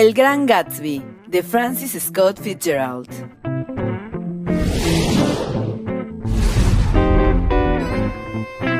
El Gran Gatsby, de Francis Scott Fitzgerald.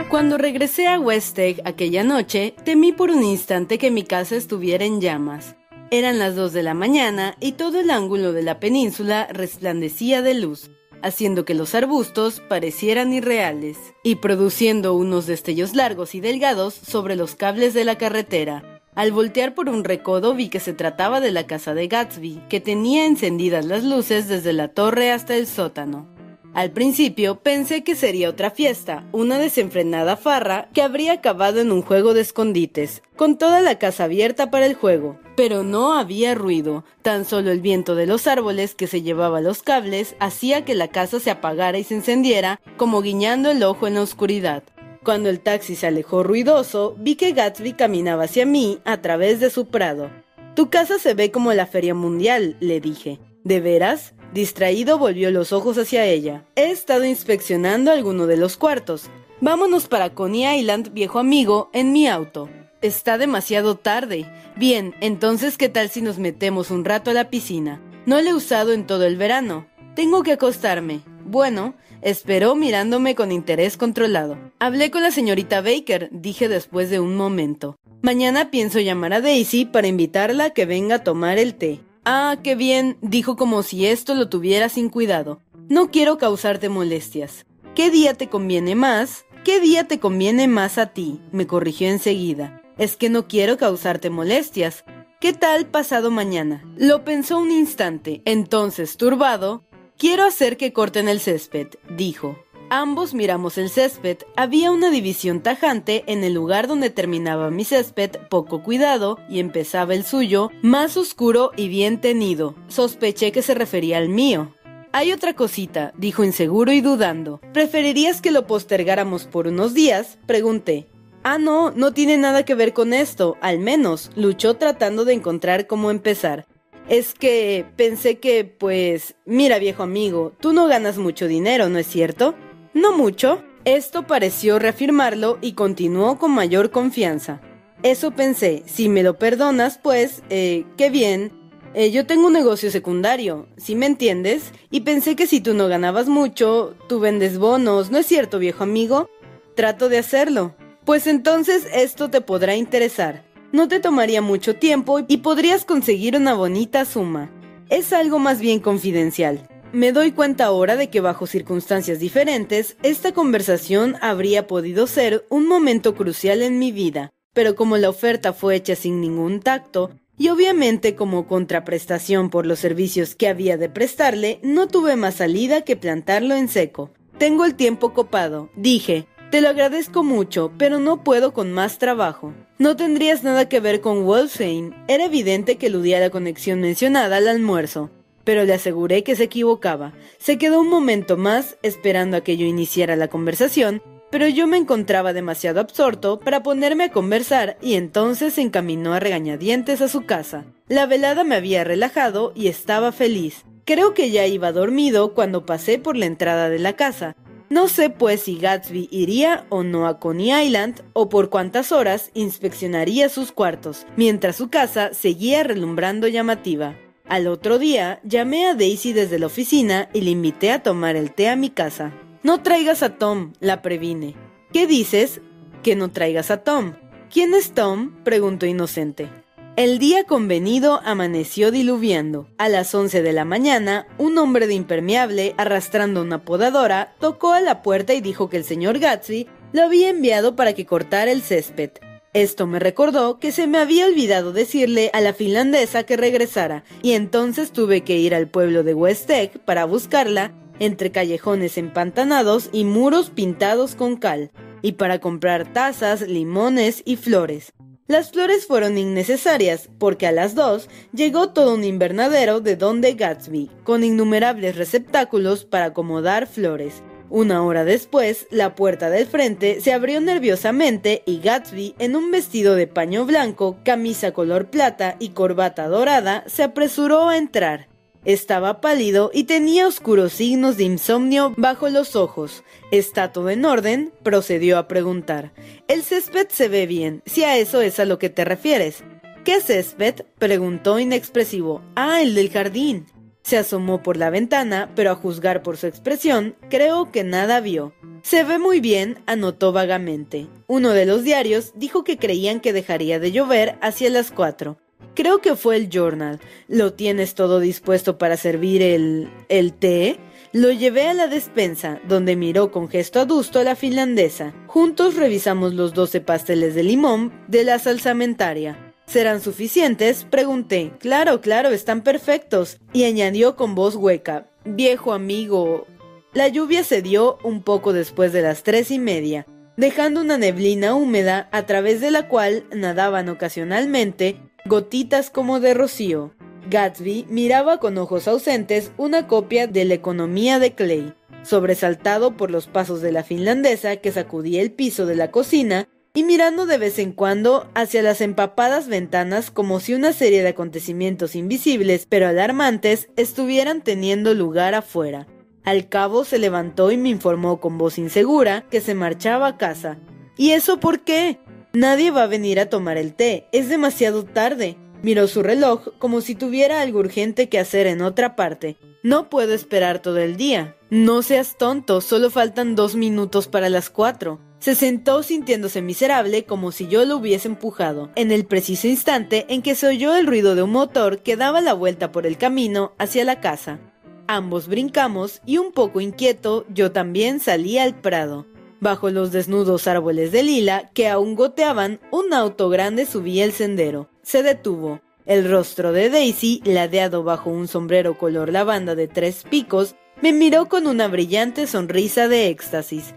Cuando regresé a West Egg aquella noche, temí por un instante que mi casa estuviera en llamas. Eran las 2 de la mañana y todo el ángulo de la península resplandecía de luz, haciendo que los arbustos parecieran irreales y produciendo unos destellos largos y delgados sobre los cables de la carretera. Al voltear por un recodo vi que se trataba de la casa de Gatsby, que tenía encendidas las luces desde la torre hasta el sótano. Al principio pensé que sería otra fiesta, una desenfrenada farra que habría acabado en un juego de escondites, con toda la casa abierta para el juego. Pero no había ruido, tan solo el viento de los árboles que se llevaba los cables hacía que la casa se apagara y se encendiera, como guiñando el ojo en la oscuridad. Cuando el taxi se alejó ruidoso, vi que Gatsby caminaba hacia mí a través de su prado. Tu casa se ve como la feria mundial, le dije. ¿De veras? Distraído volvió los ojos hacia ella. He estado inspeccionando alguno de los cuartos. Vámonos para Coney Island, viejo amigo, en mi auto. Está demasiado tarde. Bien, entonces ¿qué tal si nos metemos un rato a la piscina? No la he usado en todo el verano. Tengo que acostarme. Bueno, esperó mirándome con interés controlado. Hablé con la señorita Baker, dije después de un momento. Mañana pienso llamar a Daisy para invitarla a que venga a tomar el té. Ah, qué bien, dijo como si esto lo tuviera sin cuidado. No quiero causarte molestias. ¿Qué día te conviene más? ¿Qué día te conviene más a ti? me corrigió enseguida. Es que no quiero causarte molestias. ¿Qué tal pasado mañana? Lo pensó un instante. Entonces, turbado, quiero hacer que corten el césped, dijo. Ambos miramos el césped. Había una división tajante en el lugar donde terminaba mi césped, poco cuidado, y empezaba el suyo, más oscuro y bien tenido. Sospeché que se refería al mío. Hay otra cosita, dijo inseguro y dudando. ¿Preferirías que lo postergáramos por unos días? Pregunté. Ah, no, no tiene nada que ver con esto, al menos, luchó tratando de encontrar cómo empezar. Es que pensé que, pues, mira viejo amigo, tú no ganas mucho dinero, ¿no es cierto? No mucho. Esto pareció reafirmarlo y continuó con mayor confianza. Eso pensé, si me lo perdonas, pues, eh, qué bien. Eh, yo tengo un negocio secundario, si me entiendes? Y pensé que si tú no ganabas mucho, tú vendes bonos, ¿no es cierto, viejo amigo? Trato de hacerlo. Pues entonces esto te podrá interesar. No te tomaría mucho tiempo y podrías conseguir una bonita suma. Es algo más bien confidencial. Me doy cuenta ahora de que bajo circunstancias diferentes, esta conversación habría podido ser un momento crucial en mi vida, pero como la oferta fue hecha sin ningún tacto, y obviamente como contraprestación por los servicios que había de prestarle, no tuve más salida que plantarlo en seco. Tengo el tiempo copado, dije. Te lo agradezco mucho, pero no puedo con más trabajo. No tendrías nada que ver con Wolfsheim. Era evidente que eludía la conexión mencionada al almuerzo pero le aseguré que se equivocaba. Se quedó un momento más esperando a que yo iniciara la conversación, pero yo me encontraba demasiado absorto para ponerme a conversar y entonces se encaminó a regañadientes a su casa. La velada me había relajado y estaba feliz. Creo que ya iba dormido cuando pasé por la entrada de la casa. No sé pues si Gatsby iría o no a Coney Island o por cuántas horas inspeccionaría sus cuartos, mientras su casa seguía relumbrando llamativa. Al otro día, llamé a Daisy desde la oficina y le invité a tomar el té a mi casa. No traigas a Tom, la previne. ¿Qué dices? Que no traigas a Tom. ¿Quién es Tom? preguntó inocente. El día convenido amaneció diluviando. A las 11 de la mañana, un hombre de impermeable, arrastrando una podadora, tocó a la puerta y dijo que el señor Gatsby lo había enviado para que cortara el césped. Esto me recordó que se me había olvidado decirle a la finlandesa que regresara, y entonces tuve que ir al pueblo de West para buscarla entre callejones empantanados y muros pintados con cal, y para comprar tazas, limones y flores. Las flores fueron innecesarias, porque a las dos llegó todo un invernadero de Don de Gatsby, con innumerables receptáculos para acomodar flores. Una hora después, la puerta del frente se abrió nerviosamente y Gatsby, en un vestido de paño blanco, camisa color plata y corbata dorada, se apresuró a entrar. Estaba pálido y tenía oscuros signos de insomnio bajo los ojos. ¿Está todo en orden? procedió a preguntar. El césped se ve bien, si a eso es a lo que te refieres. ¿Qué césped? preguntó inexpresivo. Ah, el del jardín. Se asomó por la ventana, pero a juzgar por su expresión, creo que nada vio. Se ve muy bien, anotó vagamente. Uno de los diarios dijo que creían que dejaría de llover hacia las cuatro. Creo que fue el journal. ¿Lo tienes todo dispuesto para servir el... el té? Lo llevé a la despensa, donde miró con gesto adusto a la finlandesa. Juntos revisamos los doce pasteles de limón de la salsamentaria. ¿Serán suficientes? Pregunté. Claro, claro, están perfectos. Y añadió con voz hueca. Viejo amigo. La lluvia se dio un poco después de las tres y media, dejando una neblina húmeda a través de la cual nadaban ocasionalmente gotitas como de rocío. Gatsby miraba con ojos ausentes una copia de la economía de Clay, sobresaltado por los pasos de la finlandesa que sacudía el piso de la cocina y mirando de vez en cuando hacia las empapadas ventanas como si una serie de acontecimientos invisibles pero alarmantes estuvieran teniendo lugar afuera. Al cabo se levantó y me informó con voz insegura que se marchaba a casa. ¿Y eso por qué? Nadie va a venir a tomar el té, es demasiado tarde. Miró su reloj como si tuviera algo urgente que hacer en otra parte. No puedo esperar todo el día. No seas tonto, solo faltan dos minutos para las cuatro. Se sentó sintiéndose miserable como si yo lo hubiese empujado, en el preciso instante en que se oyó el ruido de un motor que daba la vuelta por el camino hacia la casa. Ambos brincamos y un poco inquieto yo también salí al prado. Bajo los desnudos árboles de lila que aún goteaban, un auto grande subía el sendero. Se detuvo. El rostro de Daisy, ladeado bajo un sombrero color lavanda de tres picos, me miró con una brillante sonrisa de éxtasis.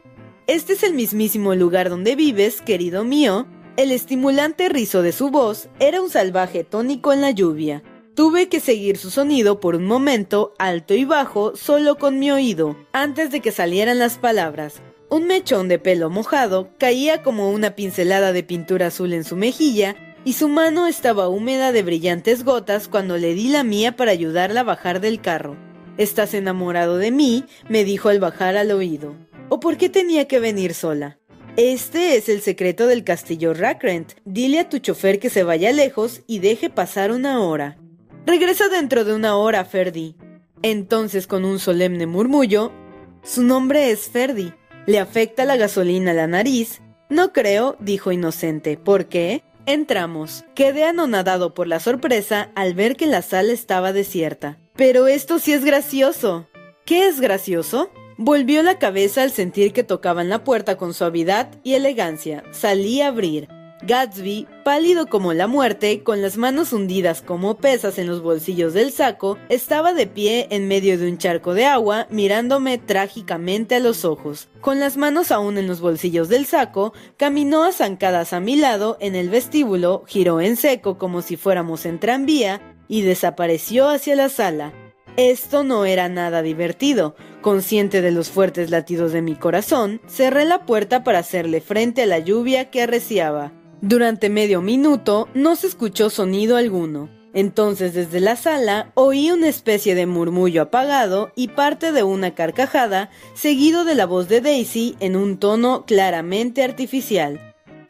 Este es el mismísimo lugar donde vives, querido mío. El estimulante rizo de su voz era un salvaje tónico en la lluvia. Tuve que seguir su sonido por un momento, alto y bajo, solo con mi oído, antes de que salieran las palabras. Un mechón de pelo mojado caía como una pincelada de pintura azul en su mejilla y su mano estaba húmeda de brillantes gotas cuando le di la mía para ayudarla a bajar del carro. ¿Estás enamorado de mí? me dijo al bajar al oído. ¿O por qué tenía que venir sola? Este es el secreto del castillo Rackrent. Dile a tu chofer que se vaya lejos y deje pasar una hora. Regresa dentro de una hora, Ferdi. Entonces, con un solemne murmullo, su nombre es Ferdi. ¿Le afecta la gasolina a la nariz? No creo, dijo inocente. ¿Por qué? Entramos. Quedé anonadado por la sorpresa al ver que la sala estaba desierta. Pero esto sí es gracioso. ¿Qué es gracioso? Volvió la cabeza al sentir que tocaban la puerta con suavidad y elegancia. Salí a abrir. Gatsby, pálido como la muerte, con las manos hundidas como pesas en los bolsillos del saco, estaba de pie en medio de un charco de agua, mirándome trágicamente a los ojos. Con las manos aún en los bolsillos del saco, caminó a zancadas a mi lado en el vestíbulo, giró en seco como si fuéramos en tranvía y desapareció hacia la sala. Esto no era nada divertido. Consciente de los fuertes latidos de mi corazón, cerré la puerta para hacerle frente a la lluvia que arreciaba. Durante medio minuto no se escuchó sonido alguno. Entonces desde la sala oí una especie de murmullo apagado y parte de una carcajada, seguido de la voz de Daisy en un tono claramente artificial.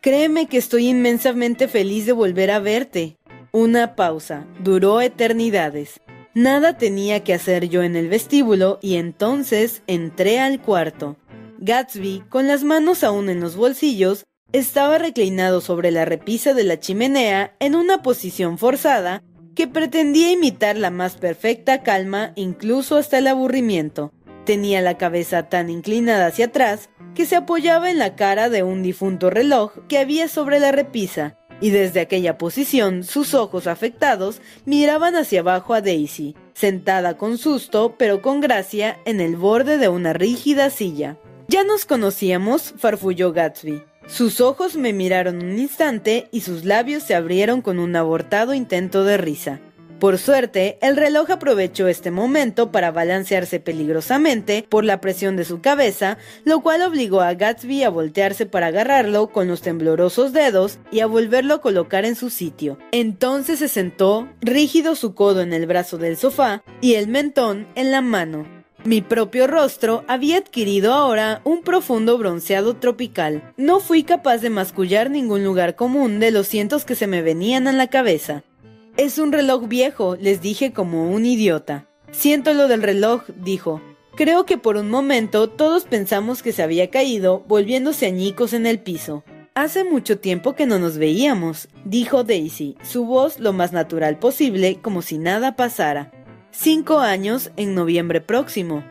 Créeme que estoy inmensamente feliz de volver a verte. Una pausa. Duró eternidades. Nada tenía que hacer yo en el vestíbulo y entonces entré al cuarto. Gatsby, con las manos aún en los bolsillos, estaba reclinado sobre la repisa de la chimenea en una posición forzada que pretendía imitar la más perfecta calma incluso hasta el aburrimiento. Tenía la cabeza tan inclinada hacia atrás que se apoyaba en la cara de un difunto reloj que había sobre la repisa, y desde aquella posición sus ojos afectados miraban hacia abajo a Daisy, sentada con susto pero con gracia en el borde de una rígida silla. Ya nos conocíamos, farfulló Gatsby. Sus ojos me miraron un instante y sus labios se abrieron con un abortado intento de risa. Por suerte, el reloj aprovechó este momento para balancearse peligrosamente por la presión de su cabeza, lo cual obligó a Gatsby a voltearse para agarrarlo con los temblorosos dedos y a volverlo a colocar en su sitio. Entonces se sentó, rígido su codo en el brazo del sofá y el mentón en la mano. Mi propio rostro había adquirido ahora un profundo bronceado tropical. No fui capaz de mascullar ningún lugar común de los cientos que se me venían a la cabeza. Es un reloj viejo, les dije como un idiota. Siento lo del reloj, dijo. Creo que por un momento todos pensamos que se había caído, volviéndose añicos en el piso. Hace mucho tiempo que no nos veíamos, dijo Daisy, su voz lo más natural posible, como si nada pasara. Cinco años en noviembre próximo.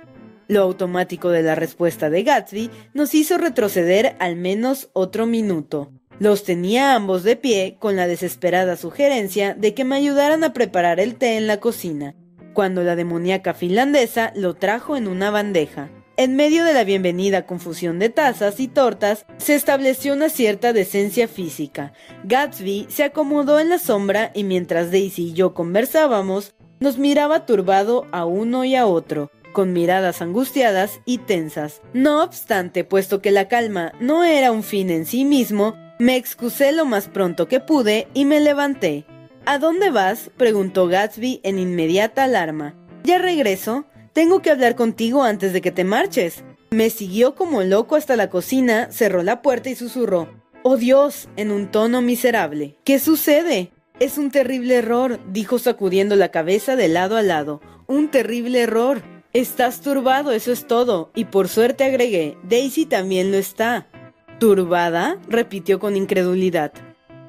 Lo automático de la respuesta de Gatsby nos hizo retroceder al menos otro minuto. Los tenía ambos de pie con la desesperada sugerencia de que me ayudaran a preparar el té en la cocina, cuando la demoníaca finlandesa lo trajo en una bandeja. En medio de la bienvenida confusión de tazas y tortas, se estableció una cierta decencia física. Gatsby se acomodó en la sombra y mientras Daisy y yo conversábamos, nos miraba turbado a uno y a otro, con miradas angustiadas y tensas. No obstante, puesto que la calma no era un fin en sí mismo, me excusé lo más pronto que pude y me levanté. ¿A dónde vas? preguntó Gatsby en inmediata alarma. Ya regreso. Tengo que hablar contigo antes de que te marches. Me siguió como loco hasta la cocina, cerró la puerta y susurró. Oh Dios, en un tono miserable. ¿Qué sucede? Es un terrible error, dijo sacudiendo la cabeza de lado a lado. Un terrible error. Estás turbado, eso es todo. Y por suerte agregué, Daisy también lo está. ¿Turbada? repitió con incredulidad.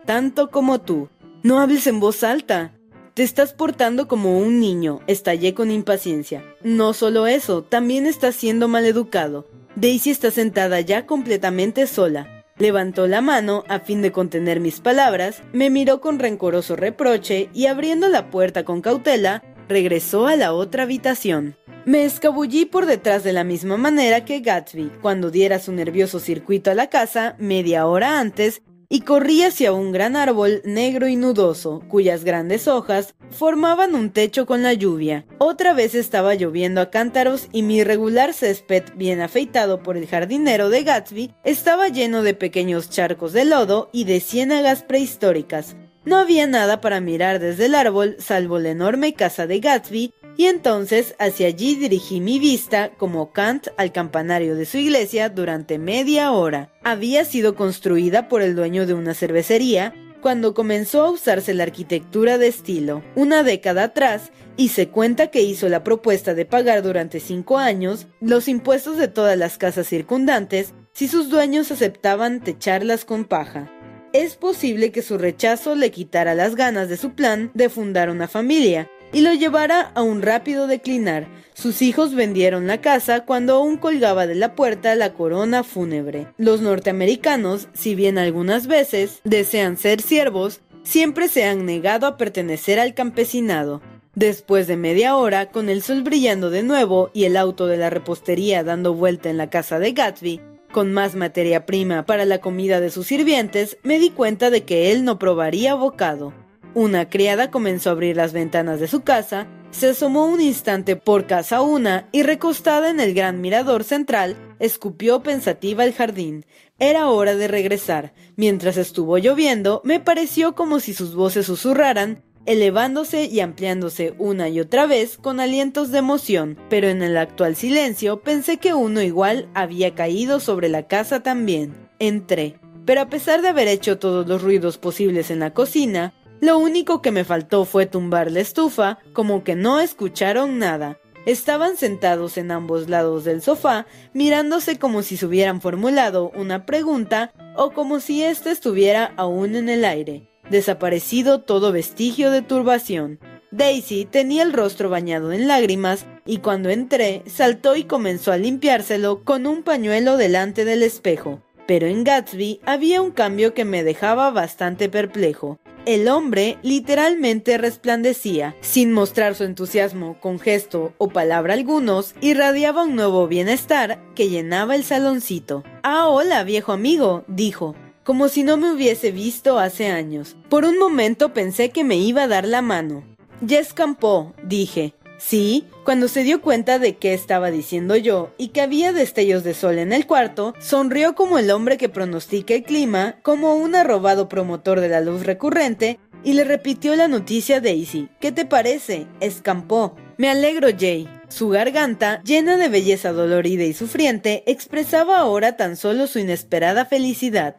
Tanto como tú. No hables en voz alta. Te estás portando como un niño, estallé con impaciencia. No solo eso, también estás siendo maleducado. Daisy está sentada ya completamente sola. Levantó la mano a fin de contener mis palabras, me miró con rencoroso reproche y abriendo la puerta con cautela, regresó a la otra habitación. Me escabullí por detrás de la misma manera que Gatsby cuando diera su nervioso circuito a la casa media hora antes y corrí hacia un gran árbol negro y nudoso, cuyas grandes hojas formaban un techo con la lluvia. Otra vez estaba lloviendo a cántaros y mi irregular césped, bien afeitado por el jardinero de Gatsby, estaba lleno de pequeños charcos de lodo y de ciénagas prehistóricas. No había nada para mirar desde el árbol salvo la enorme casa de Gatsby y entonces hacia allí dirigí mi vista como Kant al campanario de su iglesia durante media hora. Había sido construida por el dueño de una cervecería cuando comenzó a usarse la arquitectura de estilo, una década atrás, y se cuenta que hizo la propuesta de pagar durante cinco años los impuestos de todas las casas circundantes si sus dueños aceptaban techarlas con paja. Es posible que su rechazo le quitara las ganas de su plan de fundar una familia, y lo llevara a un rápido declinar. Sus hijos vendieron la casa cuando aún colgaba de la puerta la corona fúnebre. Los norteamericanos, si bien algunas veces desean ser siervos, siempre se han negado a pertenecer al campesinado. Después de media hora, con el sol brillando de nuevo y el auto de la repostería dando vuelta en la casa de Gatsby, con más materia prima para la comida de sus sirvientes, me di cuenta de que él no probaría bocado. Una criada comenzó a abrir las ventanas de su casa, se asomó un instante por casa una y recostada en el gran mirador central, escupió pensativa el jardín. Era hora de regresar. Mientras estuvo lloviendo, me pareció como si sus voces susurraran, elevándose y ampliándose una y otra vez con alientos de emoción, pero en el actual silencio pensé que uno igual había caído sobre la casa también. Entré. Pero a pesar de haber hecho todos los ruidos posibles en la cocina, lo único que me faltó fue tumbar la estufa, como que no escucharon nada. Estaban sentados en ambos lados del sofá, mirándose como si se hubieran formulado una pregunta o como si ésta estuviera aún en el aire, desaparecido todo vestigio de turbación. Daisy tenía el rostro bañado en lágrimas y cuando entré saltó y comenzó a limpiárselo con un pañuelo delante del espejo. Pero en Gatsby había un cambio que me dejaba bastante perplejo. El hombre literalmente resplandecía, sin mostrar su entusiasmo con gesto o palabra algunos, irradiaba un nuevo bienestar que llenaba el saloncito. Ah, hola, viejo amigo, dijo, como si no me hubiese visto hace años. Por un momento pensé que me iba a dar la mano. Ya escampó, dije. Sí, cuando se dio cuenta de qué estaba diciendo yo y que había destellos de sol en el cuarto, sonrió como el hombre que pronostica el clima, como un arrobado promotor de la luz recurrente, y le repitió la noticia a Daisy. ¿Qué te parece? Escampó. Me alegro, Jay. Su garganta, llena de belleza dolorida y sufriente, expresaba ahora tan solo su inesperada felicidad.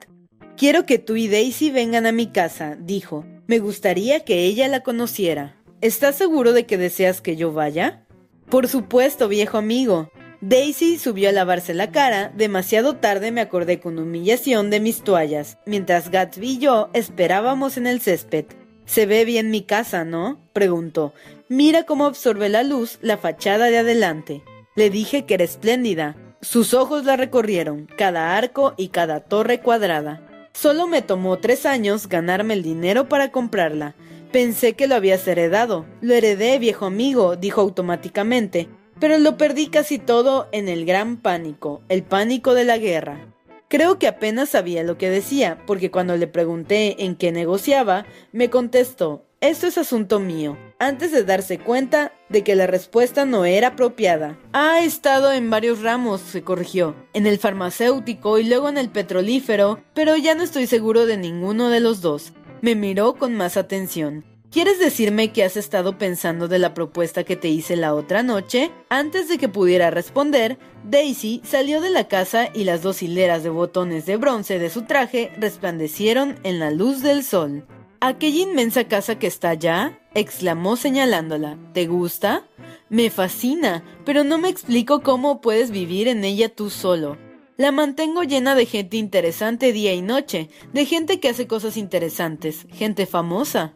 Quiero que tú y Daisy vengan a mi casa, dijo. Me gustaría que ella la conociera. ¿Estás seguro de que deseas que yo vaya? Por supuesto, viejo amigo. Daisy subió a lavarse la cara, demasiado tarde me acordé con humillación de mis toallas, mientras Gatsby y yo esperábamos en el césped. Se ve bien mi casa, ¿no? preguntó. Mira cómo absorbe la luz la fachada de adelante. Le dije que era espléndida. Sus ojos la recorrieron, cada arco y cada torre cuadrada. Solo me tomó tres años ganarme el dinero para comprarla. Pensé que lo habías heredado. Lo heredé, viejo amigo, dijo automáticamente, pero lo perdí casi todo en el gran pánico, el pánico de la guerra. Creo que apenas sabía lo que decía, porque cuando le pregunté en qué negociaba, me contestó, esto es asunto mío, antes de darse cuenta de que la respuesta no era apropiada. Ha estado en varios ramos, se corrigió, en el farmacéutico y luego en el petrolífero, pero ya no estoy seguro de ninguno de los dos. Me miró con más atención. ¿Quieres decirme que has estado pensando de la propuesta que te hice la otra noche? Antes de que pudiera responder, Daisy salió de la casa y las dos hileras de botones de bronce de su traje resplandecieron en la luz del sol. ¿Aquella inmensa casa que está allá? exclamó señalándola. ¿Te gusta? Me fascina, pero no me explico cómo puedes vivir en ella tú solo. La mantengo llena de gente interesante día y noche, de gente que hace cosas interesantes, gente famosa.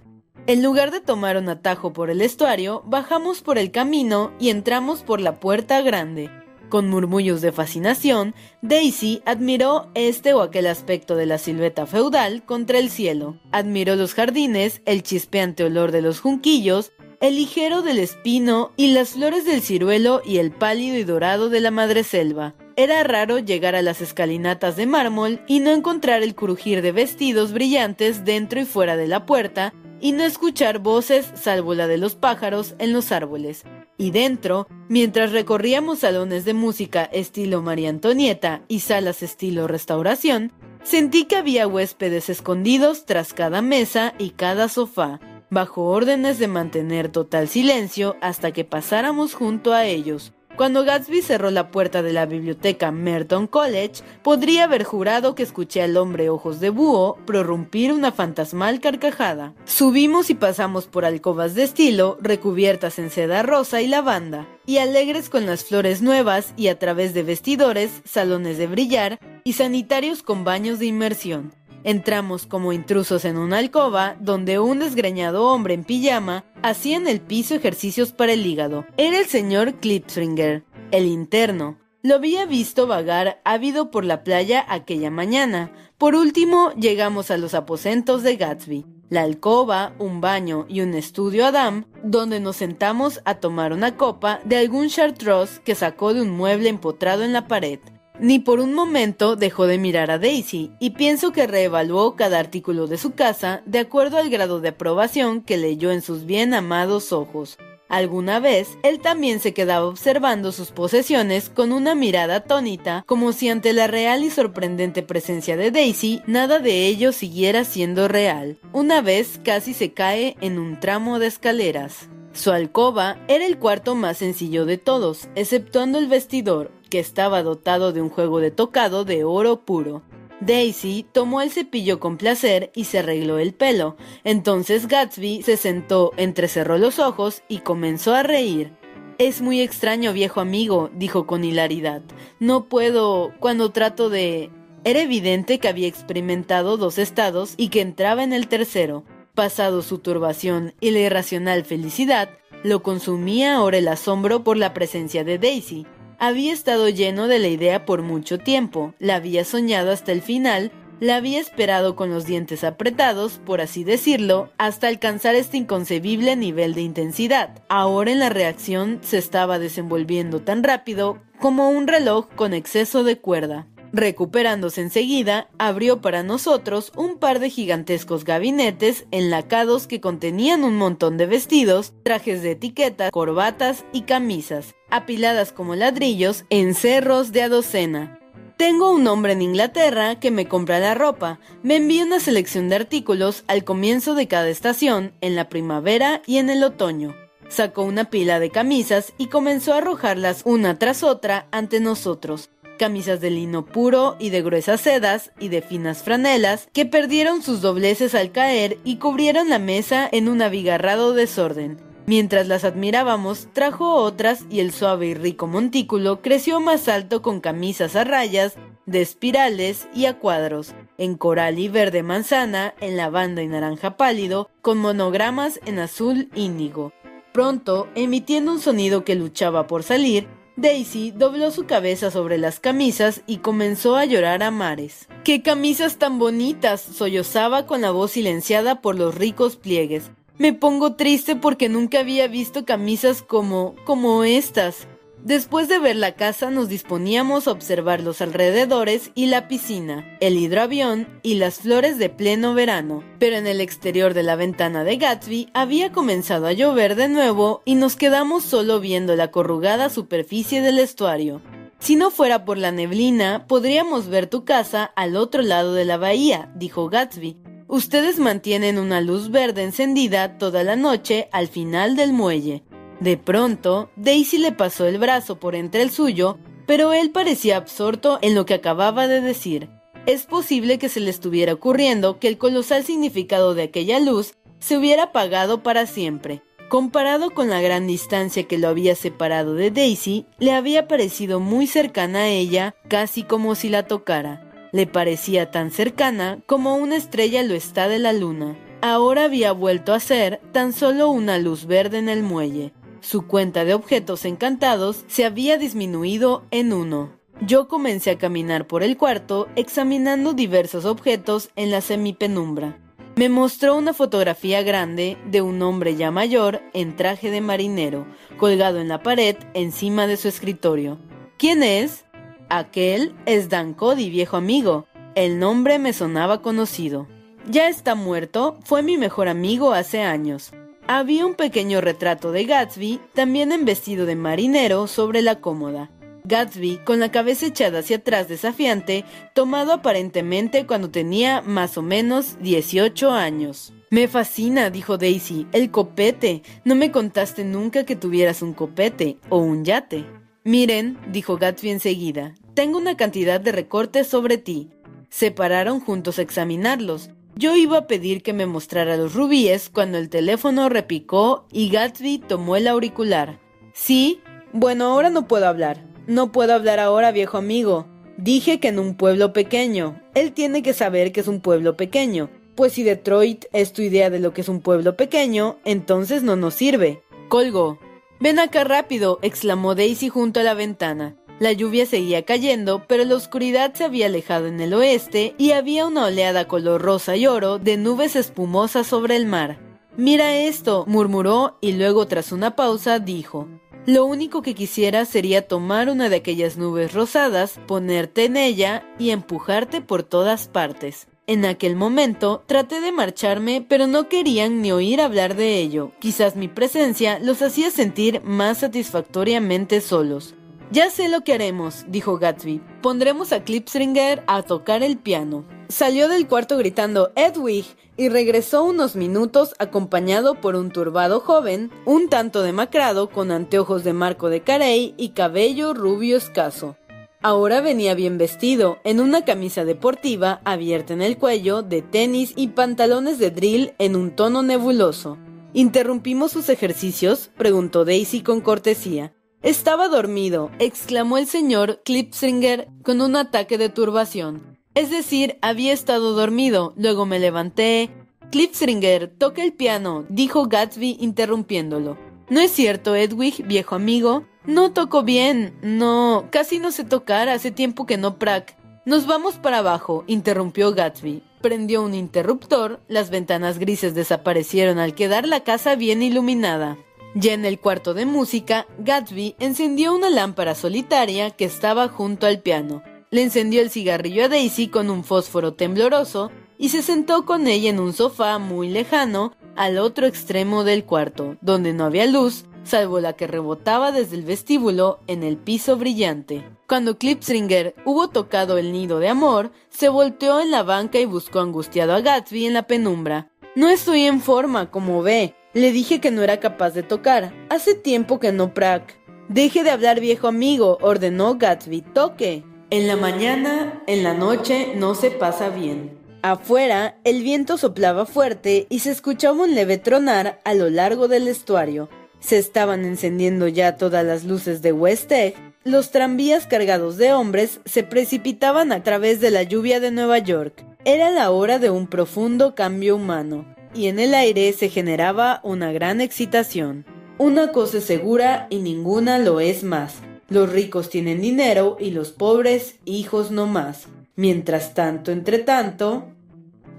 En lugar de tomar un atajo por el estuario, bajamos por el camino y entramos por la puerta grande. Con murmullos de fascinación, Daisy admiró este o aquel aspecto de la silueta feudal contra el cielo. Admiró los jardines, el chispeante olor de los junquillos, el ligero del espino y las flores del ciruelo y el pálido y dorado de la madreselva. Era raro llegar a las escalinatas de mármol y no encontrar el crujir de vestidos brillantes dentro y fuera de la puerta, y no escuchar voces salvo la de los pájaros en los árboles. Y dentro, mientras recorríamos salones de música estilo María Antonieta y salas estilo restauración, sentí que había huéspedes escondidos tras cada mesa y cada sofá, bajo órdenes de mantener total silencio hasta que pasáramos junto a ellos, cuando Gatsby cerró la puerta de la biblioteca Merton College, podría haber jurado que escuché al hombre ojos de búho prorrumpir una fantasmal carcajada. Subimos y pasamos por alcobas de estilo, recubiertas en seda rosa y lavanda, y alegres con las flores nuevas y a través de vestidores, salones de brillar y sanitarios con baños de inmersión. Entramos como intrusos en una alcoba donde un desgreñado hombre en pijama hacía en el piso ejercicios para el hígado. Era el señor Klipsringer, el interno. Lo había visto vagar ávido por la playa aquella mañana. Por último, llegamos a los aposentos de Gatsby. La alcoba, un baño y un estudio Adam, donde nos sentamos a tomar una copa de algún chartreuse que sacó de un mueble empotrado en la pared. Ni por un momento dejó de mirar a Daisy y pienso que reevaluó cada artículo de su casa de acuerdo al grado de aprobación que leyó en sus bien amados ojos. Alguna vez, él también se quedaba observando sus posesiones con una mirada atónita, como si ante la real y sorprendente presencia de Daisy, nada de ello siguiera siendo real. Una vez casi se cae en un tramo de escaleras. Su alcoba era el cuarto más sencillo de todos, exceptuando el vestidor, que estaba dotado de un juego de tocado de oro puro. Daisy tomó el cepillo con placer y se arregló el pelo. Entonces Gatsby se sentó, entrecerró los ojos y comenzó a reír. Es muy extraño, viejo amigo, dijo con hilaridad. No puedo, cuando trato de... Era evidente que había experimentado dos estados y que entraba en el tercero. Pasado su turbación y la irracional felicidad, lo consumía ahora el asombro por la presencia de Daisy. Había estado lleno de la idea por mucho tiempo, la había soñado hasta el final, la había esperado con los dientes apretados, por así decirlo, hasta alcanzar este inconcebible nivel de intensidad. Ahora en la reacción se estaba desenvolviendo tan rápido como un reloj con exceso de cuerda. Recuperándose enseguida, abrió para nosotros un par de gigantescos gabinetes enlacados que contenían un montón de vestidos, trajes de etiqueta, corbatas y camisas, apiladas como ladrillos en cerros de a docena. Tengo un hombre en Inglaterra que me compra la ropa, me envía una selección de artículos al comienzo de cada estación, en la primavera y en el otoño. Sacó una pila de camisas y comenzó a arrojarlas una tras otra ante nosotros, camisas de lino puro y de gruesas sedas y de finas franelas que perdieron sus dobleces al caer y cubrieron la mesa en un abigarrado desorden. Mientras las admirábamos, trajo otras y el suave y rico montículo creció más alto con camisas a rayas, de espirales y a cuadros, en coral y verde manzana, en lavanda y naranja pálido, con monogramas en azul índigo. Pronto, emitiendo un sonido que luchaba por salir, Daisy dobló su cabeza sobre las camisas y comenzó a llorar a mares. ¡Qué camisas tan bonitas! sollozaba con la voz silenciada por los ricos pliegues. Me pongo triste porque nunca había visto camisas como como estas. Después de ver la casa nos disponíamos a observar los alrededores y la piscina, el hidroavión y las flores de pleno verano, pero en el exterior de la ventana de Gatsby había comenzado a llover de nuevo y nos quedamos solo viendo la corrugada superficie del estuario. Si no fuera por la neblina, podríamos ver tu casa al otro lado de la bahía, dijo Gatsby. Ustedes mantienen una luz verde encendida toda la noche al final del muelle. De pronto, Daisy le pasó el brazo por entre el suyo, pero él parecía absorto en lo que acababa de decir. Es posible que se le estuviera ocurriendo que el colosal significado de aquella luz se hubiera apagado para siempre. Comparado con la gran distancia que lo había separado de Daisy, le había parecido muy cercana a ella, casi como si la tocara. Le parecía tan cercana como una estrella lo está de la luna. Ahora había vuelto a ser tan solo una luz verde en el muelle. Su cuenta de objetos encantados se había disminuido en uno. Yo comencé a caminar por el cuarto examinando diversos objetos en la semipenumbra. Me mostró una fotografía grande de un hombre ya mayor en traje de marinero, colgado en la pared encima de su escritorio. ¿Quién es? Aquel es Dan Cody, viejo amigo. El nombre me sonaba conocido. Ya está muerto, fue mi mejor amigo hace años. Había un pequeño retrato de Gatsby, también en vestido de marinero, sobre la cómoda. Gatsby, con la cabeza echada hacia atrás desafiante, tomado aparentemente cuando tenía más o menos 18 años. Me fascina, dijo Daisy, el copete. No me contaste nunca que tuvieras un copete o un yate. Miren, dijo Gatsby enseguida, tengo una cantidad de recortes sobre ti. Se pararon juntos a examinarlos. Yo iba a pedir que me mostrara los rubíes cuando el teléfono repicó y Gatsby tomó el auricular. Sí, bueno, ahora no puedo hablar. No puedo hablar ahora, viejo amigo. Dije que en un pueblo pequeño. Él tiene que saber que es un pueblo pequeño. Pues si Detroit es tu idea de lo que es un pueblo pequeño, entonces no nos sirve. Colgo. Ven acá rápido, exclamó Daisy junto a la ventana. La lluvia seguía cayendo, pero la oscuridad se había alejado en el oeste y había una oleada color rosa y oro de nubes espumosas sobre el mar. Mira esto, murmuró y luego tras una pausa dijo, Lo único que quisiera sería tomar una de aquellas nubes rosadas, ponerte en ella y empujarte por todas partes. En aquel momento traté de marcharme, pero no querían ni oír hablar de ello. Quizás mi presencia los hacía sentir más satisfactoriamente solos. Ya sé lo que haremos, dijo Gatsby. Pondremos a Clipstringer a tocar el piano. Salió del cuarto gritando Edwig y regresó unos minutos acompañado por un turbado joven, un tanto demacrado, con anteojos de marco de carey y cabello rubio escaso. Ahora venía bien vestido, en una camisa deportiva abierta en el cuello, de tenis y pantalones de drill en un tono nebuloso. ¿Interrumpimos sus ejercicios? preguntó Daisy con cortesía. Estaba dormido, exclamó el señor Clipsinger con un ataque de turbación. Es decir, había estado dormido, luego me levanté. Clipsinger, toca el piano, dijo Gatsby interrumpiéndolo. No es cierto, Edwig, viejo amigo. No toco bien. No, casi no sé tocar, hace tiempo que no prac. Nos vamos para abajo, interrumpió Gatsby. Prendió un interruptor, las ventanas grises desaparecieron al quedar la casa bien iluminada. Ya en el cuarto de música, Gatsby encendió una lámpara solitaria que estaba junto al piano. Le encendió el cigarrillo a Daisy con un fósforo tembloroso y se sentó con ella en un sofá muy lejano al otro extremo del cuarto, donde no había luz, salvo la que rebotaba desde el vestíbulo en el piso brillante. Cuando Clipsinger hubo tocado el nido de amor, se volteó en la banca y buscó angustiado a Gatsby en la penumbra. No estoy en forma, como ve. Le dije que no era capaz de tocar. Hace tiempo que no prac. Deje de hablar, viejo amigo, ordenó Gatsby. Toque. En la mañana, en la noche, no se pasa bien. Afuera, el viento soplaba fuerte y se escuchaba un leve tronar a lo largo del estuario. Se estaban encendiendo ya todas las luces de West Egg los tranvías cargados de hombres se precipitaban a través de la lluvia de Nueva York. Era la hora de un profundo cambio humano, y en el aire se generaba una gran excitación. Una cosa es segura y ninguna lo es más. Los ricos tienen dinero y los pobres hijos no más. Mientras tanto, entre tanto...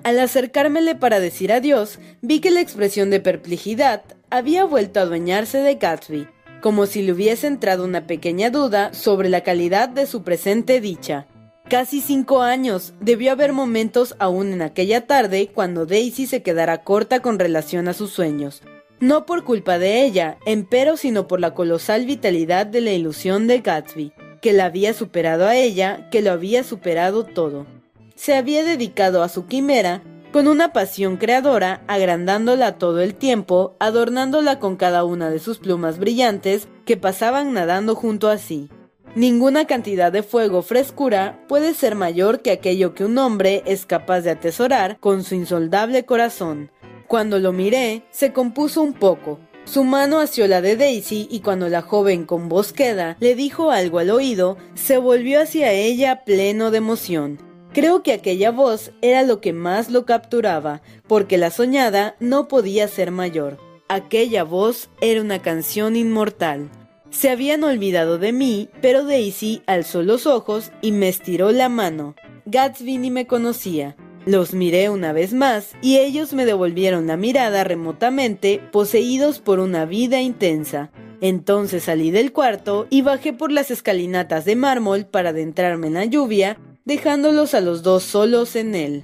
Al acercármele para decir adiós, vi que la expresión de perplejidad había vuelto a adueñarse de Gatsby, como si le hubiese entrado una pequeña duda sobre la calidad de su presente dicha. Casi cinco años, debió haber momentos aún en aquella tarde cuando Daisy se quedara corta con relación a sus sueños. No por culpa de ella, empero sino por la colosal vitalidad de la ilusión de Gatsby, que la había superado a ella, que lo había superado todo. Se había dedicado a su quimera con una pasión creadora, agrandándola todo el tiempo, adornándola con cada una de sus plumas brillantes que pasaban nadando junto a sí. Ninguna cantidad de fuego frescura puede ser mayor que aquello que un hombre es capaz de atesorar con su insoldable corazón. Cuando lo miré, se compuso un poco. Su mano asió la de Daisy y cuando la joven con voz queda le dijo algo al oído, se volvió hacia ella pleno de emoción. Creo que aquella voz era lo que más lo capturaba, porque la soñada no podía ser mayor. Aquella voz era una canción inmortal. Se habían olvidado de mí, pero Daisy alzó los ojos y me estiró la mano. Gatsby ni me conocía. Los miré una vez más y ellos me devolvieron la mirada remotamente, poseídos por una vida intensa. Entonces salí del cuarto y bajé por las escalinatas de mármol para adentrarme en la lluvia dejándolos a los dos solos en él.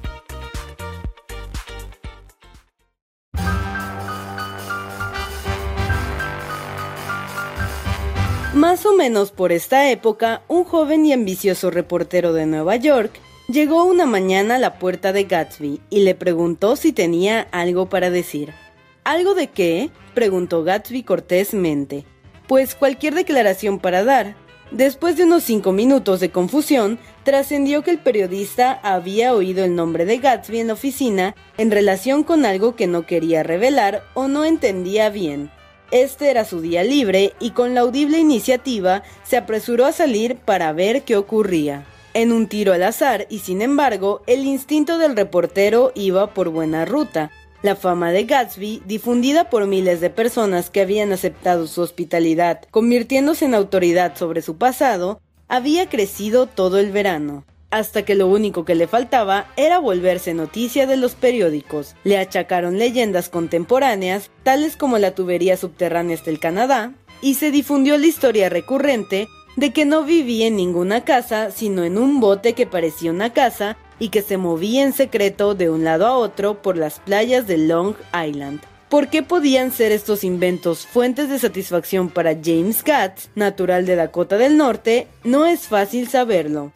Más o menos por esta época, un joven y ambicioso reportero de Nueva York llegó una mañana a la puerta de Gatsby y le preguntó si tenía algo para decir. ¿Algo de qué? preguntó Gatsby cortésmente pues cualquier declaración para dar. Después de unos cinco minutos de confusión, trascendió que el periodista había oído el nombre de Gatsby en la oficina en relación con algo que no quería revelar o no entendía bien. Este era su día libre y con la audible iniciativa se apresuró a salir para ver qué ocurría. En un tiro al azar y sin embargo, el instinto del reportero iba por buena ruta, la fama de Gatsby, difundida por miles de personas que habían aceptado su hospitalidad, convirtiéndose en autoridad sobre su pasado, había crecido todo el verano, hasta que lo único que le faltaba era volverse noticia de los periódicos. Le achacaron leyendas contemporáneas, tales como la tubería subterránea hasta el Canadá, y se difundió la historia recurrente de que no vivía en ninguna casa, sino en un bote que parecía una casa y que se movía en secreto de un lado a otro por las playas de Long Island. ¿Por qué podían ser estos inventos fuentes de satisfacción para James Gatz, natural de Dakota del Norte? No es fácil saberlo.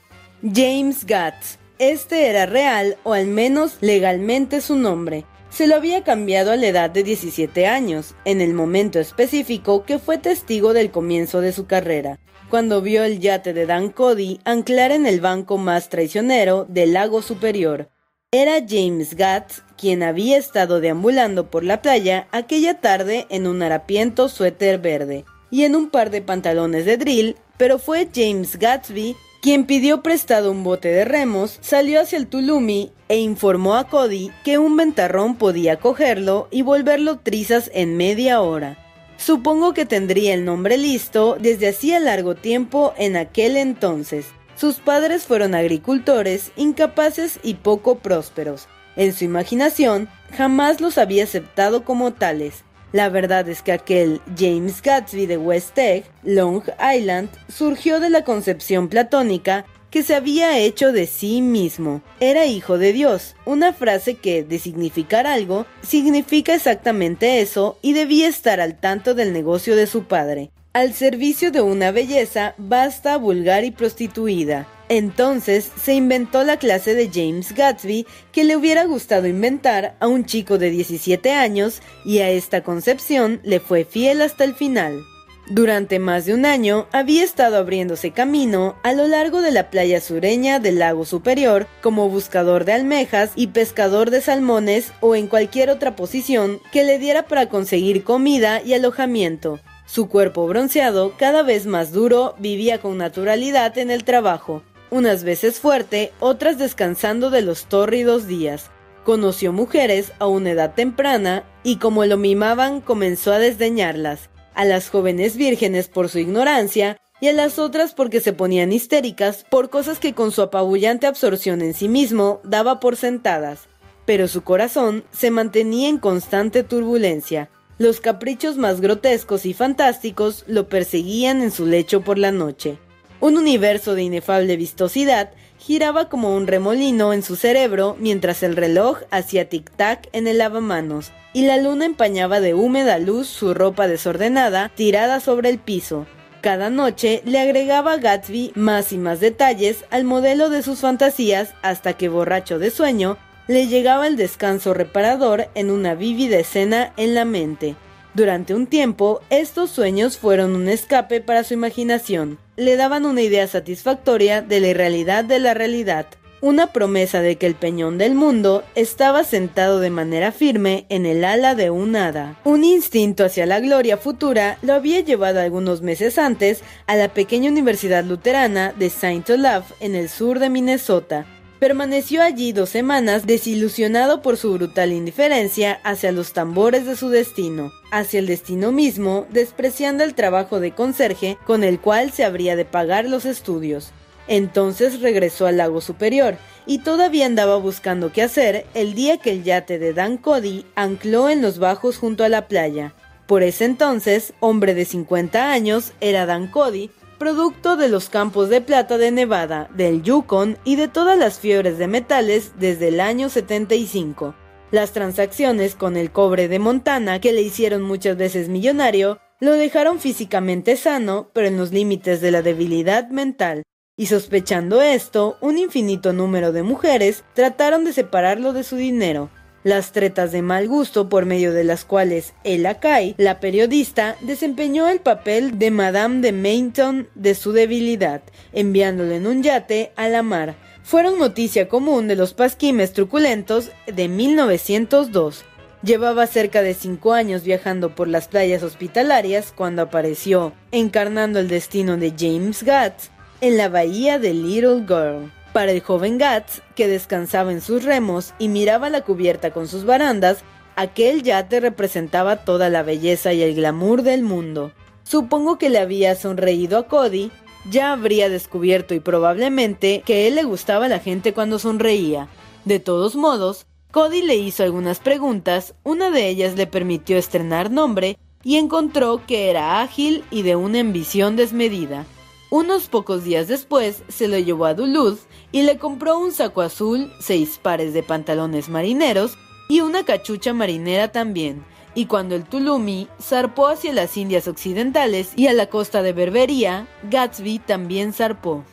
James Gatz. Este era real, o al menos legalmente su nombre. Se lo había cambiado a la edad de 17 años, en el momento específico que fue testigo del comienzo de su carrera, cuando vio el yate de Dan Cody anclar en el banco más traicionero del lago superior. Era James Gatz quien había estado deambulando por la playa aquella tarde en un harapiento suéter verde y en un par de pantalones de drill, pero fue James Gatsby quien pidió prestado un bote de remos, salió hacia el Tulumi e informó a Cody que un ventarrón podía cogerlo y volverlo trizas en media hora. Supongo que tendría el nombre listo desde hacía largo tiempo en aquel entonces. Sus padres fueron agricultores, incapaces y poco prósperos. En su imaginación, jamás los había aceptado como tales. La verdad es que aquel James Gatsby de West Egg, Long Island, surgió de la concepción platónica que se había hecho de sí mismo. Era hijo de Dios, una frase que, de significar algo, significa exactamente eso y debía estar al tanto del negocio de su padre. Al servicio de una belleza vasta, vulgar y prostituida. Entonces se inventó la clase de James Gatsby que le hubiera gustado inventar a un chico de 17 años y a esta concepción le fue fiel hasta el final. Durante más de un año había estado abriéndose camino a lo largo de la playa sureña del lago superior como buscador de almejas y pescador de salmones o en cualquier otra posición que le diera para conseguir comida y alojamiento. Su cuerpo bronceado, cada vez más duro, vivía con naturalidad en el trabajo, unas veces fuerte, otras descansando de los tórridos días. Conoció mujeres a una edad temprana y como lo mimaban comenzó a desdeñarlas a las jóvenes vírgenes por su ignorancia y a las otras porque se ponían histéricas por cosas que con su apabullante absorción en sí mismo daba por sentadas. Pero su corazón se mantenía en constante turbulencia. Los caprichos más grotescos y fantásticos lo perseguían en su lecho por la noche. Un universo de inefable vistosidad giraba como un remolino en su cerebro mientras el reloj hacía tic-tac en el lavamanos y la luna empañaba de húmeda luz su ropa desordenada tirada sobre el piso. Cada noche le agregaba Gatsby más y más detalles al modelo de sus fantasías hasta que borracho de sueño le llegaba el descanso reparador en una vívida escena en la mente. Durante un tiempo, estos sueños fueron un escape para su imaginación. Le daban una idea satisfactoria de la irrealidad de la realidad, una promesa de que el peñón del mundo estaba sentado de manera firme en el ala de un hada. Un instinto hacia la gloria futura lo había llevado algunos meses antes a la pequeña universidad luterana de Saint Olaf en el sur de Minnesota, Permaneció allí dos semanas desilusionado por su brutal indiferencia hacia los tambores de su destino, hacia el destino mismo, despreciando el trabajo de conserje con el cual se habría de pagar los estudios. Entonces regresó al lago superior y todavía andaba buscando qué hacer el día que el yate de Dan Cody ancló en los bajos junto a la playa. Por ese entonces, hombre de 50 años, era Dan Cody, producto de los campos de plata de Nevada, del Yukon y de todas las fiebres de metales desde el año 75. Las transacciones con el cobre de Montana, que le hicieron muchas veces millonario, lo dejaron físicamente sano, pero en los límites de la debilidad mental. Y sospechando esto, un infinito número de mujeres trataron de separarlo de su dinero, las tretas de mal gusto por medio de las cuales Ella Kay, la periodista, desempeñó el papel de Madame de Mainton de su debilidad, enviándolo en un yate a la mar. Fueron noticia común de los pasquimes truculentos de 1902. Llevaba cerca de cinco años viajando por las playas hospitalarias cuando apareció, encarnando el destino de James Gatz, en la bahía de Little Girl. Para el joven Gatz, que descansaba en sus remos y miraba la cubierta con sus barandas, aquel yate representaba toda la belleza y el glamour del mundo. Supongo que le había sonreído a Cody, ya habría descubierto y probablemente que él le gustaba a la gente cuando sonreía. De todos modos, Cody le hizo algunas preguntas, una de ellas le permitió estrenar nombre y encontró que era ágil y de una ambición desmedida. Unos pocos días después se lo llevó a Duluth y le compró un saco azul, seis pares de pantalones marineros y una cachucha marinera también. Y cuando el Tulumi zarpó hacia las Indias Occidentales y a la costa de Berbería, Gatsby también zarpó.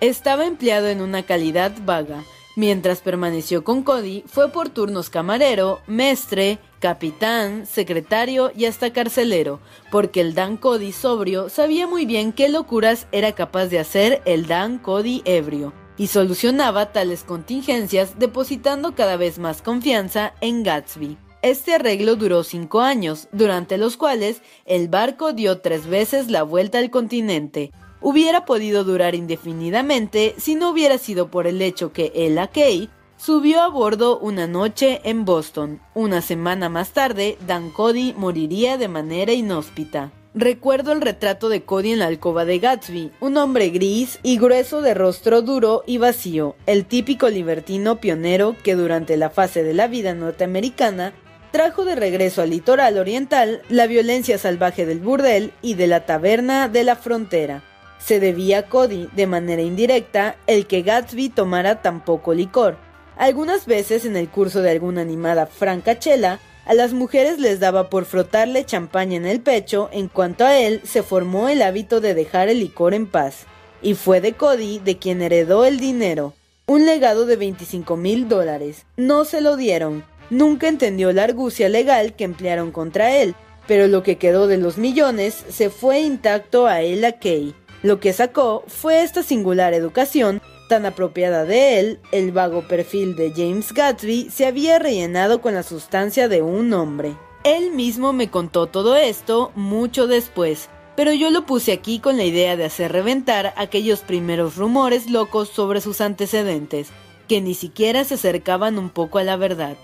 Estaba empleado en una calidad vaga. Mientras permaneció con Cody, fue por turnos camarero, mestre, capitán, secretario y hasta carcelero, porque el Dan Cody sobrio sabía muy bien qué locuras era capaz de hacer el Dan Cody ebrio, y solucionaba tales contingencias depositando cada vez más confianza en Gatsby. Este arreglo duró cinco años, durante los cuales el barco dio tres veces la vuelta al continente, hubiera podido durar indefinidamente si no hubiera sido por el hecho que Ella Kay subió a bordo una noche en Boston. Una semana más tarde, Dan Cody moriría de manera inhóspita. Recuerdo el retrato de Cody en la alcoba de Gatsby, un hombre gris y grueso de rostro duro y vacío, el típico libertino pionero que durante la fase de la vida norteamericana trajo de regreso al litoral oriental la violencia salvaje del burdel y de la taberna de la frontera se debía a Cody, de manera indirecta, el que Gatsby tomara tan poco licor. Algunas veces en el curso de alguna animada francachela, a las mujeres les daba por frotarle champaña en el pecho, en cuanto a él se formó el hábito de dejar el licor en paz. Y fue de Cody de quien heredó el dinero, un legado de 25 mil dólares. No se lo dieron. Nunca entendió la argucia legal que emplearon contra él, pero lo que quedó de los millones se fue intacto a Ella Kay. Lo que sacó fue esta singular educación tan apropiada de él, el vago perfil de James Gatsby se había rellenado con la sustancia de un hombre. Él mismo me contó todo esto mucho después, pero yo lo puse aquí con la idea de hacer reventar aquellos primeros rumores locos sobre sus antecedentes, que ni siquiera se acercaban un poco a la verdad.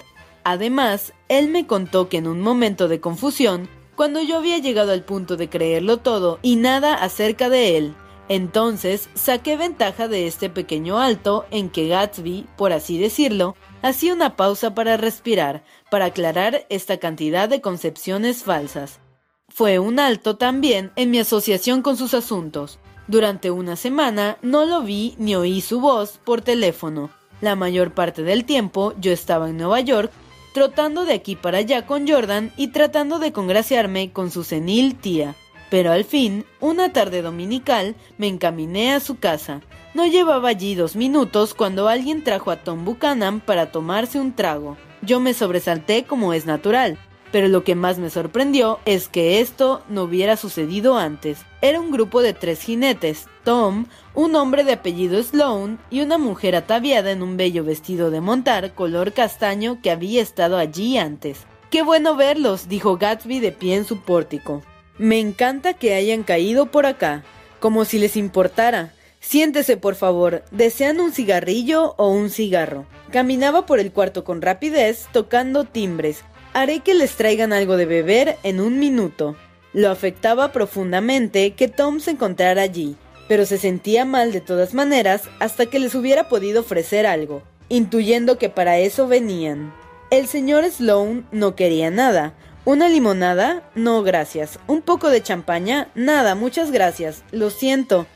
Además, él me contó que en un momento de confusión cuando yo había llegado al punto de creerlo todo y nada acerca de él. Entonces saqué ventaja de este pequeño alto en que Gatsby, por así decirlo, hacía una pausa para respirar, para aclarar esta cantidad de concepciones falsas. Fue un alto también en mi asociación con sus asuntos. Durante una semana no lo vi ni oí su voz por teléfono. La mayor parte del tiempo yo estaba en Nueva York trotando de aquí para allá con Jordan y tratando de congraciarme con su senil tía. Pero al fin, una tarde dominical, me encaminé a su casa. No llevaba allí dos minutos cuando alguien trajo a Tom Buchanan para tomarse un trago. Yo me sobresalté como es natural pero lo que más me sorprendió es que esto no hubiera sucedido antes. Era un grupo de tres jinetes, Tom, un hombre de apellido Sloan y una mujer ataviada en un bello vestido de montar color castaño que había estado allí antes. Qué bueno verlos, dijo Gatsby de pie en su pórtico. Me encanta que hayan caído por acá, como si les importara. Siéntese, por favor. ¿Desean un cigarrillo o un cigarro? Caminaba por el cuarto con rapidez, tocando timbres, Haré que les traigan algo de beber en un minuto. Lo afectaba profundamente que Tom se encontrara allí, pero se sentía mal de todas maneras hasta que les hubiera podido ofrecer algo, intuyendo que para eso venían. El señor Sloane no quería nada. ¿Una limonada? No, gracias. ¿Un poco de champaña? Nada, muchas gracias. Lo siento.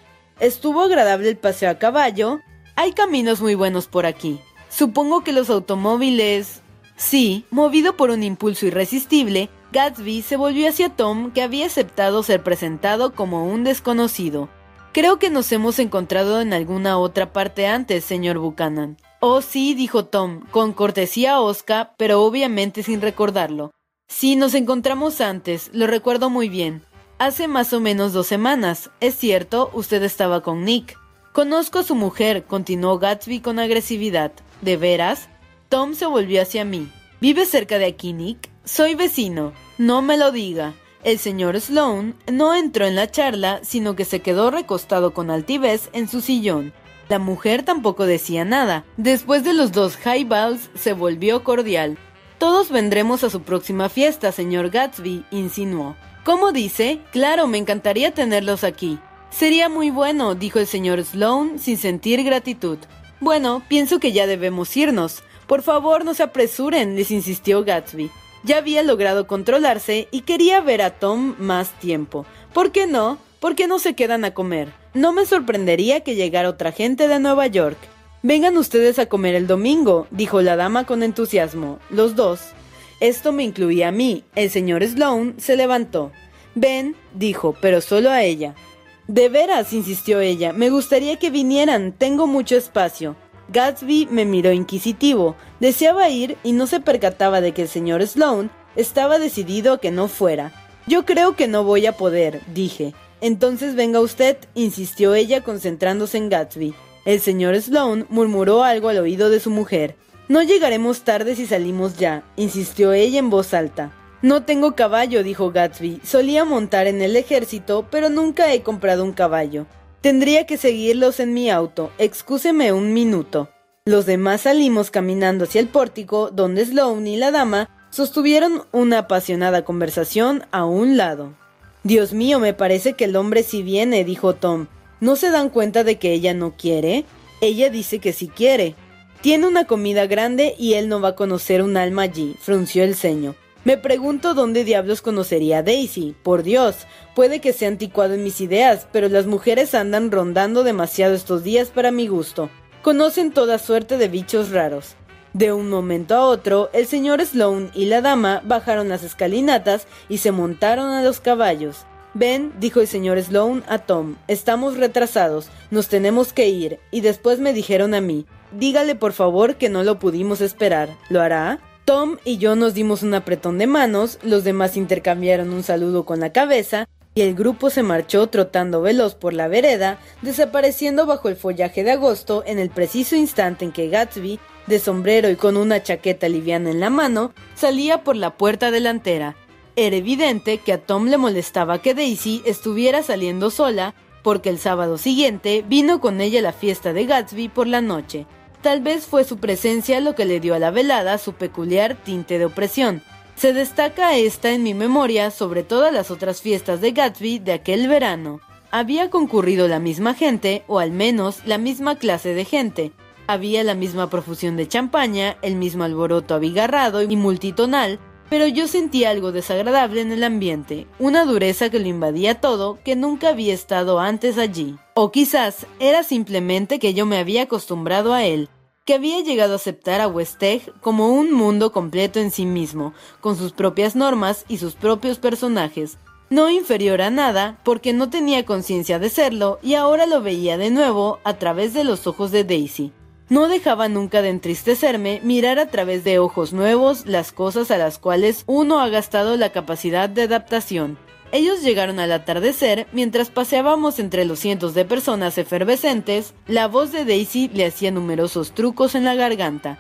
Estuvo agradable el paseo a caballo. Hay caminos muy buenos por aquí. Supongo que los automóviles... Sí, movido por un impulso irresistible, Gatsby se volvió hacia Tom, que había aceptado ser presentado como un desconocido. Creo que nos hemos encontrado en alguna otra parte antes, señor Buchanan. Oh, sí, dijo Tom, con cortesía a Oscar, pero obviamente sin recordarlo. Sí, nos encontramos antes, lo recuerdo muy bien. Hace más o menos dos semanas. Es cierto, usted estaba con Nick. Conozco a su mujer, continuó Gatsby con agresividad. ¿De veras? Tom se volvió hacia mí. ¿Vive cerca de aquí, Nick? Soy vecino. No me lo diga. El señor Sloane no entró en la charla, sino que se quedó recostado con altivez en su sillón. La mujer tampoco decía nada. Después de los dos highballs se volvió cordial. Todos vendremos a su próxima fiesta, señor Gatsby, insinuó. ¿Cómo dice? Claro, me encantaría tenerlos aquí. Sería muy bueno, dijo el señor Sloane sin sentir gratitud. Bueno, pienso que ya debemos irnos. Por favor, no se apresuren, les insistió Gatsby. Ya había logrado controlarse y quería ver a Tom más tiempo. ¿Por qué no? ¿Por qué no se quedan a comer? No me sorprendería que llegara otra gente de Nueva York. Vengan ustedes a comer el domingo, dijo la dama con entusiasmo. Los dos. Esto me incluía a mí. El señor Sloane se levantó. Ven, dijo, pero solo a ella. De veras, insistió ella, me gustaría que vinieran, tengo mucho espacio. Gatsby me miró inquisitivo. Deseaba ir y no se percataba de que el señor Sloane estaba decidido a que no fuera. Yo creo que no voy a poder, dije. Entonces venga usted, insistió ella concentrándose en Gatsby. El señor Sloane murmuró algo al oído de su mujer. No llegaremos tarde si salimos ya, insistió ella en voz alta. No tengo caballo, dijo Gatsby. Solía montar en el ejército, pero nunca he comprado un caballo. Tendría que seguirlos en mi auto. Excúseme un minuto. Los demás salimos caminando hacia el pórtico, donde Sloane y la dama sostuvieron una apasionada conversación a un lado. Dios mío, me parece que el hombre sí viene, dijo Tom. ¿No se dan cuenta de que ella no quiere? Ella dice que sí quiere. Tiene una comida grande y él no va a conocer un alma allí, frunció el ceño. Me pregunto dónde diablos conocería a Daisy. Por Dios, puede que sea anticuado en mis ideas, pero las mujeres andan rondando demasiado estos días para mi gusto. Conocen toda suerte de bichos raros. De un momento a otro, el señor Sloane y la dama bajaron las escalinatas y se montaron a los caballos. Ven, dijo el señor Sloane a Tom, estamos retrasados, nos tenemos que ir, y después me dijeron a mí, dígale por favor que no lo pudimos esperar, ¿lo hará? Tom y yo nos dimos un apretón de manos, los demás intercambiaron un saludo con la cabeza, y el grupo se marchó trotando veloz por la vereda, desapareciendo bajo el follaje de agosto en el preciso instante en que Gatsby, de sombrero y con una chaqueta liviana en la mano, salía por la puerta delantera. Era evidente que a Tom le molestaba que Daisy estuviera saliendo sola, porque el sábado siguiente vino con ella a la fiesta de Gatsby por la noche. Tal vez fue su presencia lo que le dio a la velada su peculiar tinte de opresión. Se destaca esta en mi memoria sobre todas las otras fiestas de Gatsby de aquel verano. Había concurrido la misma gente, o al menos la misma clase de gente. Había la misma profusión de champaña, el mismo alboroto abigarrado y multitonal, pero yo sentía algo desagradable en el ambiente, una dureza que lo invadía todo que nunca había estado antes allí. O quizás era simplemente que yo me había acostumbrado a él, que había llegado a aceptar a Westeg como un mundo completo en sí mismo, con sus propias normas y sus propios personajes, no inferior a nada, porque no tenía conciencia de serlo y ahora lo veía de nuevo a través de los ojos de Daisy. No dejaba nunca de entristecerme mirar a través de ojos nuevos las cosas a las cuales uno ha gastado la capacidad de adaptación. Ellos llegaron al atardecer, mientras paseábamos entre los cientos de personas efervescentes, la voz de Daisy le hacía numerosos trucos en la garganta.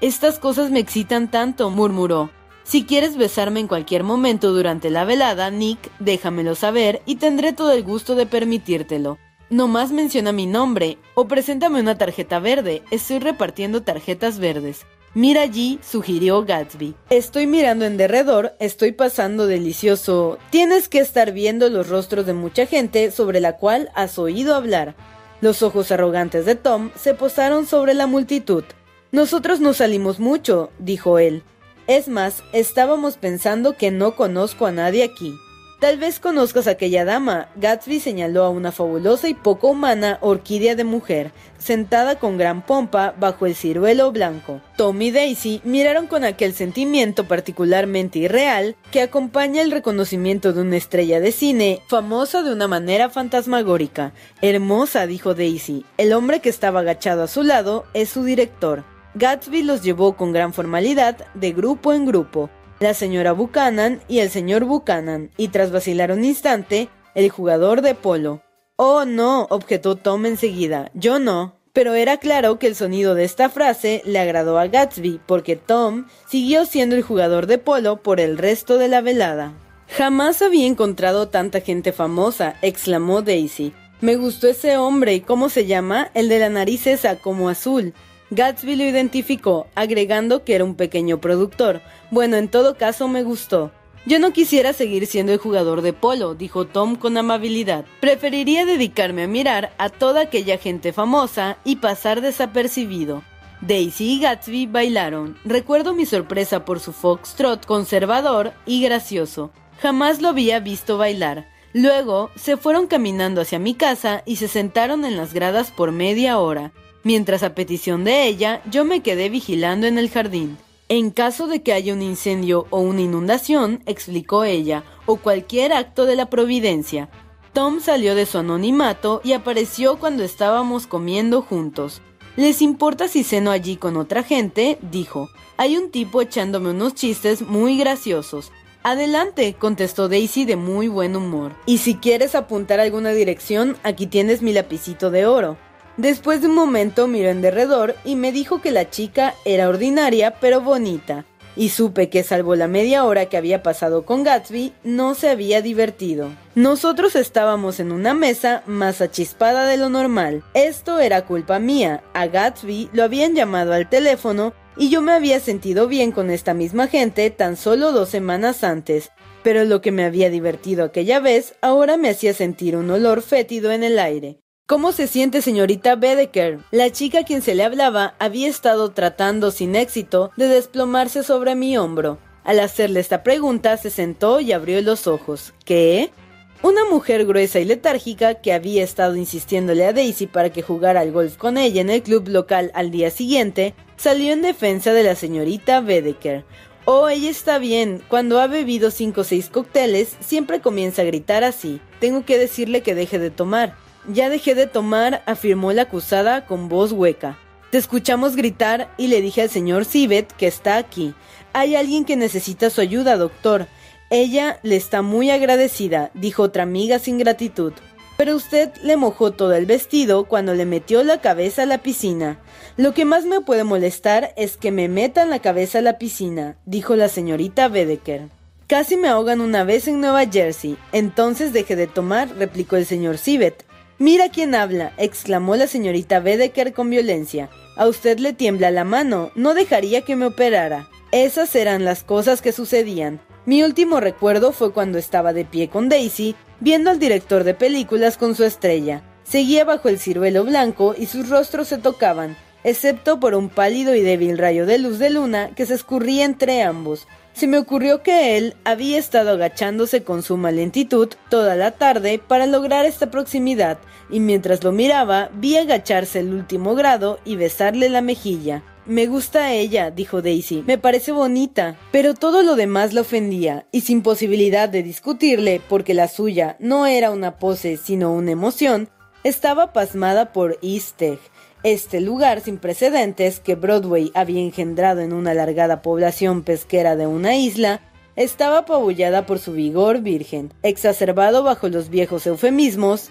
Estas cosas me excitan tanto, murmuró. Si quieres besarme en cualquier momento durante la velada, Nick, déjamelo saber y tendré todo el gusto de permitírtelo. No más menciona mi nombre o preséntame una tarjeta verde. Estoy repartiendo tarjetas verdes. Mira allí, sugirió Gatsby. Estoy mirando en derredor, estoy pasando delicioso. Tienes que estar viendo los rostros de mucha gente sobre la cual has oído hablar. Los ojos arrogantes de Tom se posaron sobre la multitud. Nosotros no salimos mucho, dijo él. Es más, estábamos pensando que no conozco a nadie aquí. Tal vez conozcas a aquella dama. Gatsby señaló a una fabulosa y poco humana orquídea de mujer, sentada con gran pompa bajo el ciruelo blanco. Tom y Daisy miraron con aquel sentimiento particularmente irreal que acompaña el reconocimiento de una estrella de cine, famosa de una manera fantasmagórica. Hermosa, dijo Daisy. El hombre que estaba agachado a su lado es su director. Gatsby los llevó con gran formalidad de grupo en grupo la señora Buchanan y el señor Buchanan, y tras vacilar un instante, el jugador de polo. Oh, no, objetó Tom enseguida, yo no. Pero era claro que el sonido de esta frase le agradó a Gatsby, porque Tom siguió siendo el jugador de polo por el resto de la velada. Jamás había encontrado tanta gente famosa, exclamó Daisy. Me gustó ese hombre, ¿cómo se llama? El de la nariz esa, como azul. Gatsby lo identificó, agregando que era un pequeño productor. Bueno, en todo caso me gustó. Yo no quisiera seguir siendo el jugador de polo, dijo Tom con amabilidad. Preferiría dedicarme a mirar a toda aquella gente famosa y pasar desapercibido. Daisy y Gatsby bailaron. Recuerdo mi sorpresa por su foxtrot conservador y gracioso. Jamás lo había visto bailar. Luego se fueron caminando hacia mi casa y se sentaron en las gradas por media hora, mientras a petición de ella yo me quedé vigilando en el jardín. En caso de que haya un incendio o una inundación, explicó ella, o cualquier acto de la providencia, Tom salió de su anonimato y apareció cuando estábamos comiendo juntos. ¿Les importa si ceno allí con otra gente? dijo. Hay un tipo echándome unos chistes muy graciosos. Adelante, contestó Daisy de muy buen humor. Y si quieres apuntar alguna dirección, aquí tienes mi lapicito de oro. Después de un momento miró en derredor y me dijo que la chica era ordinaria pero bonita, y supe que salvo la media hora que había pasado con Gatsby, no se había divertido. Nosotros estábamos en una mesa más achispada de lo normal. Esto era culpa mía. A Gatsby lo habían llamado al teléfono y yo me había sentido bien con esta misma gente tan solo dos semanas antes, pero lo que me había divertido aquella vez ahora me hacía sentir un olor fétido en el aire. ¿Cómo se siente señorita Bedecker? La chica a quien se le hablaba había estado tratando sin éxito de desplomarse sobre mi hombro. Al hacerle esta pregunta se sentó y abrió los ojos. ¿Qué? Una mujer gruesa y letárgica que había estado insistiéndole a Daisy para que jugara al golf con ella en el club local al día siguiente, salió en defensa de la señorita Bedecker. Oh, ella está bien. Cuando ha bebido cinco o seis cócteles, siempre comienza a gritar así. Tengo que decirle que deje de tomar. Ya dejé de tomar, afirmó la acusada con voz hueca. Te escuchamos gritar y le dije al señor Sibet que está aquí. Hay alguien que necesita su ayuda, doctor. Ella le está muy agradecida, dijo otra amiga sin gratitud. Pero usted le mojó todo el vestido cuando le metió la cabeza a la piscina. Lo que más me puede molestar es que me metan la cabeza a la piscina, dijo la señorita Bedecker. Casi me ahogan una vez en Nueva Jersey. Entonces dejé de tomar, replicó el señor Sibet. Mira quién habla, exclamó la señorita Bedecker con violencia. A usted le tiembla la mano, no dejaría que me operara. Esas eran las cosas que sucedían. Mi último recuerdo fue cuando estaba de pie con Daisy, viendo al director de películas con su estrella. Seguía bajo el ciruelo blanco y sus rostros se tocaban, excepto por un pálido y débil rayo de luz de luna que se escurría entre ambos. Se me ocurrió que él había estado agachándose con suma lentitud toda la tarde para lograr esta proximidad, y mientras lo miraba vi agacharse el último grado y besarle la mejilla. Me gusta ella, dijo Daisy. Me parece bonita. Pero todo lo demás la ofendía, y sin posibilidad de discutirle, porque la suya no era una pose sino una emoción, estaba pasmada por este lugar sin precedentes que Broadway había engendrado en una alargada población pesquera de una isla, estaba apabullada por su vigor virgen, exacerbado bajo los viejos eufemismos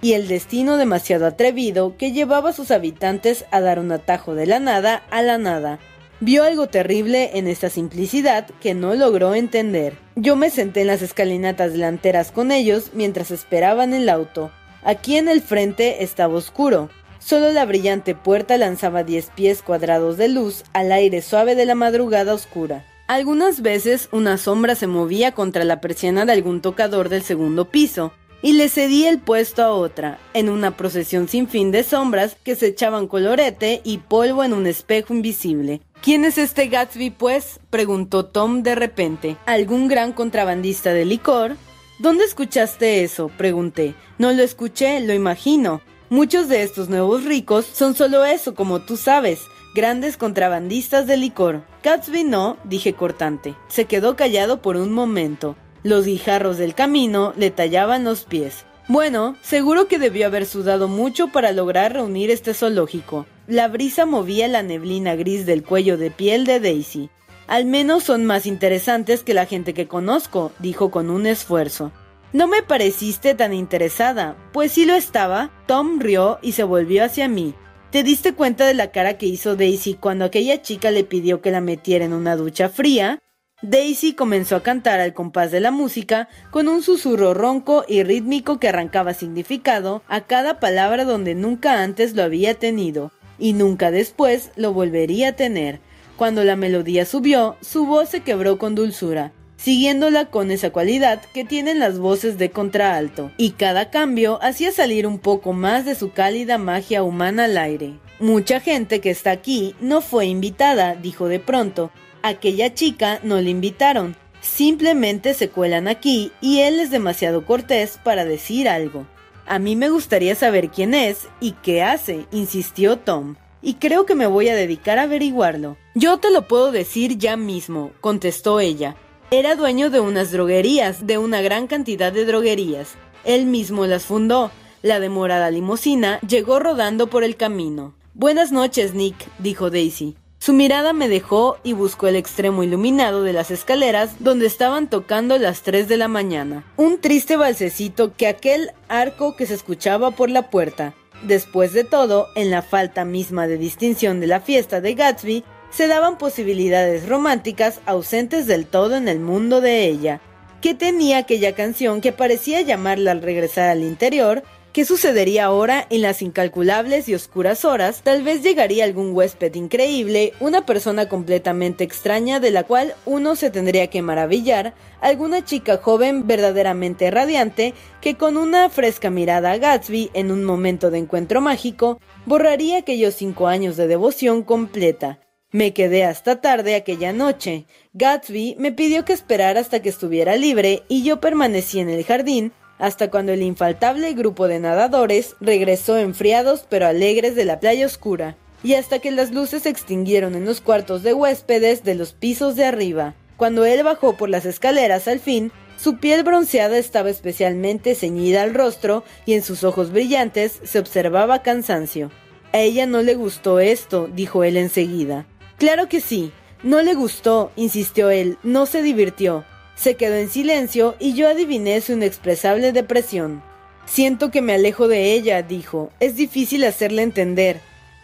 y el destino demasiado atrevido que llevaba a sus habitantes a dar un atajo de la nada a la nada. Vio algo terrible en esta simplicidad que no logró entender. Yo me senté en las escalinatas delanteras con ellos mientras esperaban el auto. Aquí en el frente estaba oscuro. Solo la brillante puerta lanzaba diez pies cuadrados de luz al aire suave de la madrugada oscura. Algunas veces una sombra se movía contra la persiana de algún tocador del segundo piso, y le cedí el puesto a otra, en una procesión sin fin de sombras que se echaban colorete y polvo en un espejo invisible. ¿Quién es este Gatsby, pues? preguntó Tom de repente. ¿Algún gran contrabandista de licor? ¿Dónde escuchaste eso? pregunté. No lo escuché, lo imagino. Muchos de estos nuevos ricos son solo eso, como tú sabes, grandes contrabandistas de licor. Gatsby no, dije cortante. Se quedó callado por un momento. Los guijarros del camino le tallaban los pies. Bueno, seguro que debió haber sudado mucho para lograr reunir este zoológico. La brisa movía la neblina gris del cuello de piel de Daisy. Al menos son más interesantes que la gente que conozco, dijo con un esfuerzo. No me pareciste tan interesada, pues sí lo estaba. Tom rió y se volvió hacia mí. ¿Te diste cuenta de la cara que hizo Daisy cuando aquella chica le pidió que la metiera en una ducha fría? Daisy comenzó a cantar al compás de la música con un susurro ronco y rítmico que arrancaba significado a cada palabra donde nunca antes lo había tenido y nunca después lo volvería a tener. Cuando la melodía subió, su voz se quebró con dulzura, siguiéndola con esa cualidad que tienen las voces de contraalto, y cada cambio hacía salir un poco más de su cálida magia humana al aire. Mucha gente que está aquí no fue invitada, dijo de pronto, aquella chica no le invitaron. Simplemente se cuelan aquí y él es demasiado cortés para decir algo. A mí me gustaría saber quién es y qué hace, insistió Tom, y creo que me voy a dedicar a averiguarlo. Yo te lo puedo decir ya mismo, contestó ella. Era dueño de unas droguerías, de una gran cantidad de droguerías. Él mismo las fundó. La demorada limusina llegó rodando por el camino. Buenas noches, Nick, dijo Daisy. Su mirada me dejó y buscó el extremo iluminado de las escaleras donde estaban tocando las 3 de la mañana. Un triste balsecito que aquel arco que se escuchaba por la puerta. Después de todo, en la falta misma de distinción de la fiesta de Gatsby, se daban posibilidades románticas ausentes del todo en el mundo de ella. ¿Qué tenía aquella canción que parecía llamarla al regresar al interior ¿Qué sucedería ahora en las incalculables y oscuras horas? Tal vez llegaría algún huésped increíble, una persona completamente extraña de la cual uno se tendría que maravillar, alguna chica joven verdaderamente radiante que con una fresca mirada a Gatsby en un momento de encuentro mágico borraría aquellos cinco años de devoción completa. Me quedé hasta tarde aquella noche. Gatsby me pidió que esperara hasta que estuviera libre y yo permanecí en el jardín hasta cuando el infaltable grupo de nadadores regresó enfriados pero alegres de la playa oscura, y hasta que las luces se extinguieron en los cuartos de huéspedes de los pisos de arriba. Cuando él bajó por las escaleras al fin, su piel bronceada estaba especialmente ceñida al rostro y en sus ojos brillantes se observaba cansancio. A ella no le gustó esto, dijo él enseguida. Claro que sí, no le gustó, insistió él, no se divirtió. Se quedó en silencio y yo adiviné su inexpresable depresión. Siento que me alejo de ella, dijo. Es difícil hacerle entender.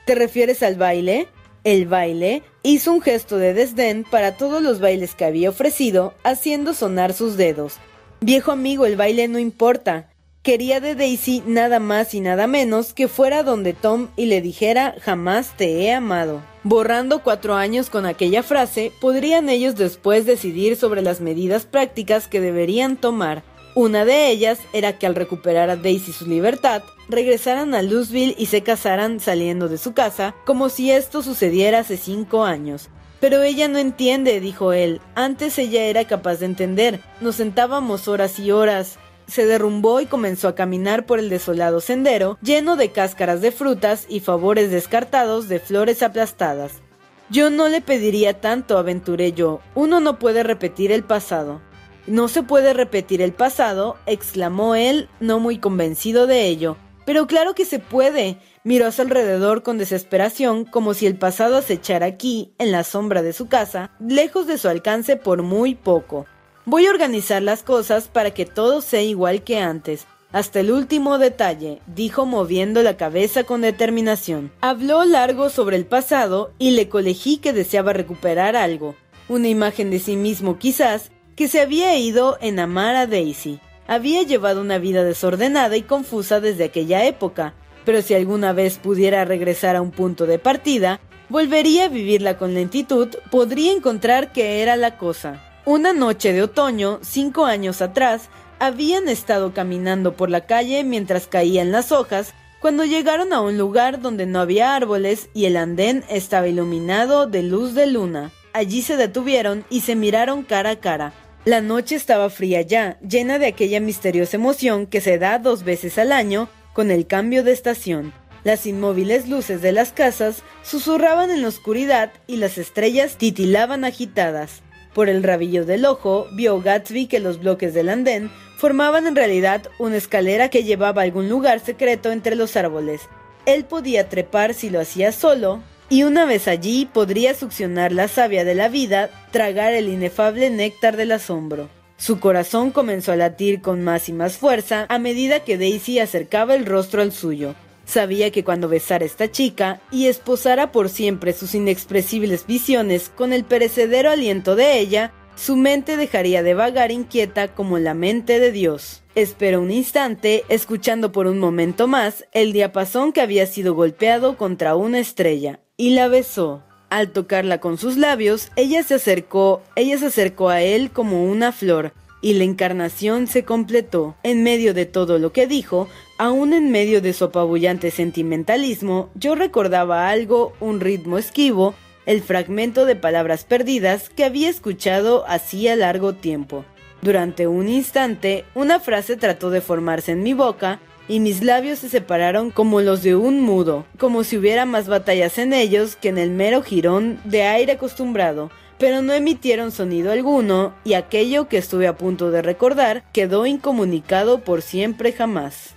¿Te refieres al baile? El baile hizo un gesto de desdén para todos los bailes que había ofrecido, haciendo sonar sus dedos. Viejo amigo, el baile no importa. Quería de Daisy nada más y nada menos que fuera donde Tom y le dijera jamás te he amado. Borrando cuatro años con aquella frase, podrían ellos después decidir sobre las medidas prácticas que deberían tomar. Una de ellas era que al recuperar a Daisy su libertad, regresaran a Louisville y se casaran saliendo de su casa, como si esto sucediera hace cinco años. Pero ella no entiende, dijo él. Antes ella era capaz de entender. Nos sentábamos horas y horas se derrumbó y comenzó a caminar por el desolado sendero, lleno de cáscaras de frutas y favores descartados de flores aplastadas. Yo no le pediría tanto, aventuré yo. Uno no puede repetir el pasado. No se puede repetir el pasado, exclamó él, no muy convencido de ello. Pero claro que se puede. Miró a su alrededor con desesperación, como si el pasado acechara aquí, en la sombra de su casa, lejos de su alcance por muy poco. Voy a organizar las cosas para que todo sea igual que antes, hasta el último detalle, dijo moviendo la cabeza con determinación. Habló largo sobre el pasado y le colegí que deseaba recuperar algo, una imagen de sí mismo quizás, que se había ido en amar a Daisy. Había llevado una vida desordenada y confusa desde aquella época, pero si alguna vez pudiera regresar a un punto de partida, volvería a vivirla con lentitud, podría encontrar que era la cosa. Una noche de otoño, cinco años atrás, habían estado caminando por la calle mientras caían las hojas cuando llegaron a un lugar donde no había árboles y el andén estaba iluminado de luz de luna. Allí se detuvieron y se miraron cara a cara. La noche estaba fría ya, llena de aquella misteriosa emoción que se da dos veces al año con el cambio de estación. Las inmóviles luces de las casas susurraban en la oscuridad y las estrellas titilaban agitadas. Por el rabillo del ojo, vio Gatsby que los bloques del andén formaban en realidad una escalera que llevaba a algún lugar secreto entre los árboles. Él podía trepar si lo hacía solo, y una vez allí podría succionar la savia de la vida, tragar el inefable néctar del asombro. Su corazón comenzó a latir con más y más fuerza a medida que Daisy acercaba el rostro al suyo. Sabía que cuando besara esta chica y esposara por siempre sus inexpresibles visiones con el perecedero aliento de ella, su mente dejaría de vagar inquieta como la mente de Dios. Esperó un instante, escuchando por un momento más el diapasón que había sido golpeado contra una estrella, y la besó. Al tocarla con sus labios, ella se acercó, ella se acercó a él como una flor, y la encarnación se completó. En medio de todo lo que dijo, aún en medio de su apabullante sentimentalismo, yo recordaba algo, un ritmo esquivo, el fragmento de palabras perdidas que había escuchado hacía largo tiempo. Durante un instante, una frase trató de formarse en mi boca y mis labios se separaron como los de un mudo, como si hubiera más batallas en ellos que en el mero jirón de aire acostumbrado, pero no emitieron sonido alguno y aquello que estuve a punto de recordar quedó incomunicado por siempre jamás.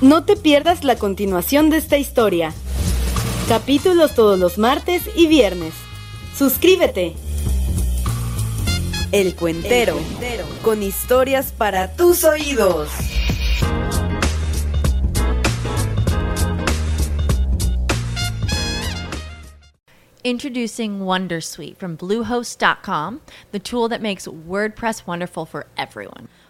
No te pierdas la continuación de esta historia. Capítulos todos los martes y viernes. Suscríbete. El Cuentero, con historias para tus oídos. Introducing Wondersuite from Bluehost.com, the tool that makes WordPress wonderful for everyone.